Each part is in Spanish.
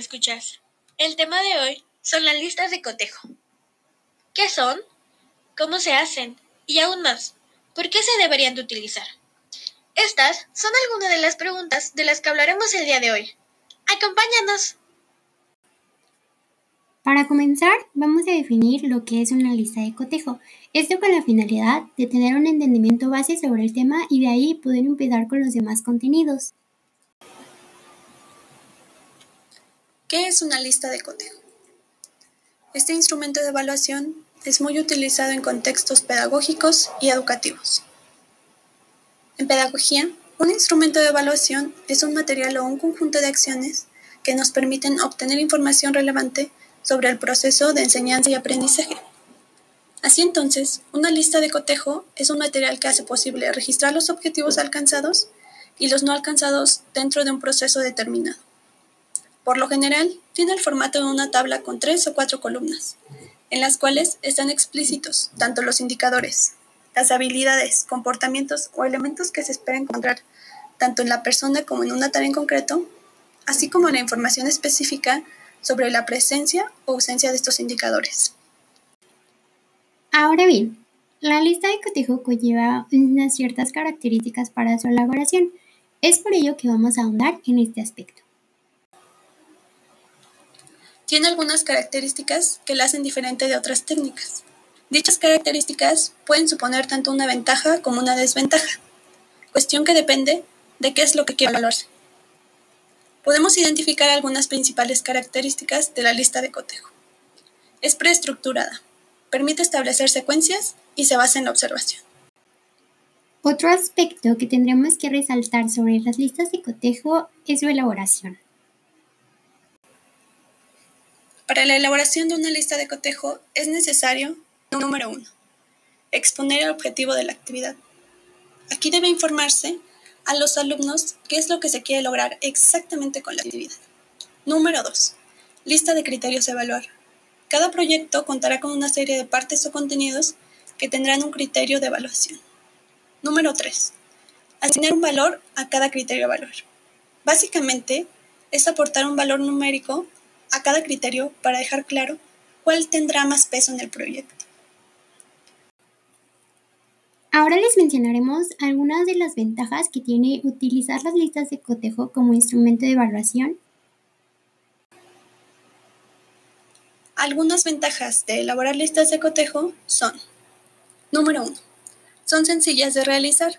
escuchas. El tema de hoy son las listas de cotejo. ¿Qué son? ¿Cómo se hacen? Y aún más, ¿por qué se deberían de utilizar? Estas son algunas de las preguntas de las que hablaremos el día de hoy. ¡Acompáñanos! Para comenzar, vamos a definir lo que es una lista de cotejo. Esto con la finalidad de tener un entendimiento base sobre el tema y de ahí poder empezar con los demás contenidos. ¿Qué es una lista de cotejo? Este instrumento de evaluación es muy utilizado en contextos pedagógicos y educativos. En pedagogía, un instrumento de evaluación es un material o un conjunto de acciones que nos permiten obtener información relevante sobre el proceso de enseñanza y aprendizaje. Así entonces, una lista de cotejo es un material que hace posible registrar los objetivos alcanzados y los no alcanzados dentro de un proceso determinado. Por lo general, tiene el formato de una tabla con tres o cuatro columnas, en las cuales están explícitos tanto los indicadores, las habilidades, comportamientos o elementos que se espera encontrar tanto en la persona como en una tarea en concreto, así como la información específica sobre la presencia o ausencia de estos indicadores. Ahora bien, la lista de cotejo conlleva unas ciertas características para su elaboración. Es por ello que vamos a ahondar en este aspecto. Tiene algunas características que la hacen diferente de otras técnicas. Dichas características pueden suponer tanto una ventaja como una desventaja, cuestión que depende de qué es lo que quiere valorarse. Podemos identificar algunas principales características de la lista de cotejo. Es preestructurada, permite establecer secuencias y se basa en la observación. Otro aspecto que tendremos que resaltar sobre las listas de cotejo es su elaboración. Para la elaboración de una lista de cotejo es necesario, número uno, exponer el objetivo de la actividad. Aquí debe informarse a los alumnos qué es lo que se quiere lograr exactamente con la actividad. Número 2. Lista de criterios a evaluar. Cada proyecto contará con una serie de partes o contenidos que tendrán un criterio de evaluación. Número 3. Asignar un valor a cada criterio a evaluar. Básicamente, es aportar un valor numérico a cada criterio para dejar claro cuál tendrá más peso en el proyecto. Ahora les mencionaremos algunas de las ventajas que tiene utilizar las listas de cotejo como instrumento de evaluación. Algunas ventajas de elaborar listas de cotejo son, número 1, son sencillas de realizar.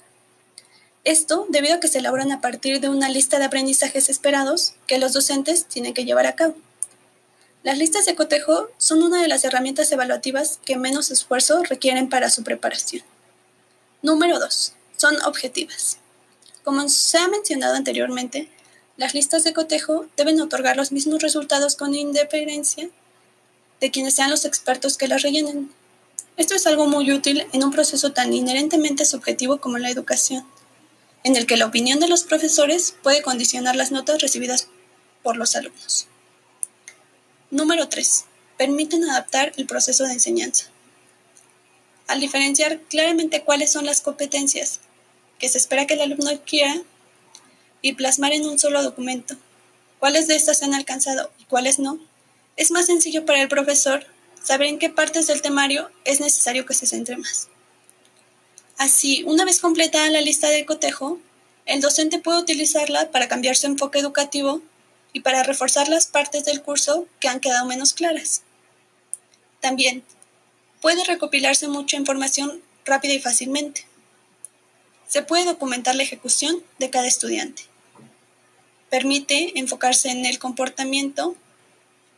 Esto debido a que se elaboran a partir de una lista de aprendizajes esperados que los docentes tienen que llevar a cabo. Las listas de cotejo son una de las herramientas evaluativas que menos esfuerzo requieren para su preparación. Número 2. Son objetivas. Como se ha mencionado anteriormente, las listas de cotejo deben otorgar los mismos resultados con independencia de quienes sean los expertos que las rellenen. Esto es algo muy útil en un proceso tan inherentemente subjetivo como la educación, en el que la opinión de los profesores puede condicionar las notas recibidas por los alumnos. Número 3. Permiten adaptar el proceso de enseñanza. Al diferenciar claramente cuáles son las competencias que se espera que el alumno adquiera y plasmar en un solo documento cuáles de estas se han alcanzado y cuáles no, es más sencillo para el profesor saber en qué partes del temario es necesario que se centre más. Así, una vez completada la lista de cotejo, el docente puede utilizarla para cambiar su enfoque educativo y para reforzar las partes del curso que han quedado menos claras. También puede recopilarse mucha información rápida y fácilmente. Se puede documentar la ejecución de cada estudiante. Permite enfocarse en el comportamiento,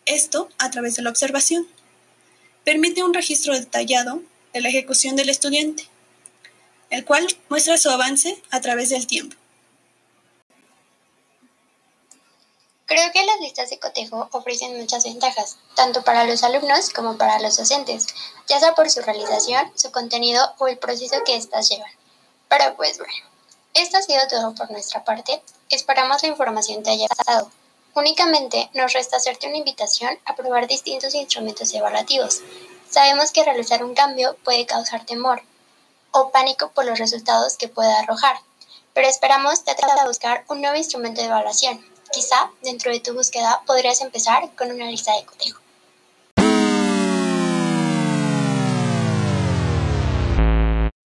esto a través de la observación. Permite un registro detallado de la ejecución del estudiante, el cual muestra su avance a través del tiempo. Creo que las listas de cotejo ofrecen muchas ventajas, tanto para los alumnos como para los docentes, ya sea por su realización, su contenido o el proceso que éstas llevan. Pero pues bueno, esto ha sido todo por nuestra parte. Esperamos la información te haya gustado. Únicamente nos resta hacerte una invitación a probar distintos instrumentos evaluativos. Sabemos que realizar un cambio puede causar temor o pánico por los resultados que pueda arrojar, pero esperamos te a buscar un nuevo instrumento de evaluación Quizá dentro de tu búsqueda podrías empezar con una lista de cotejo.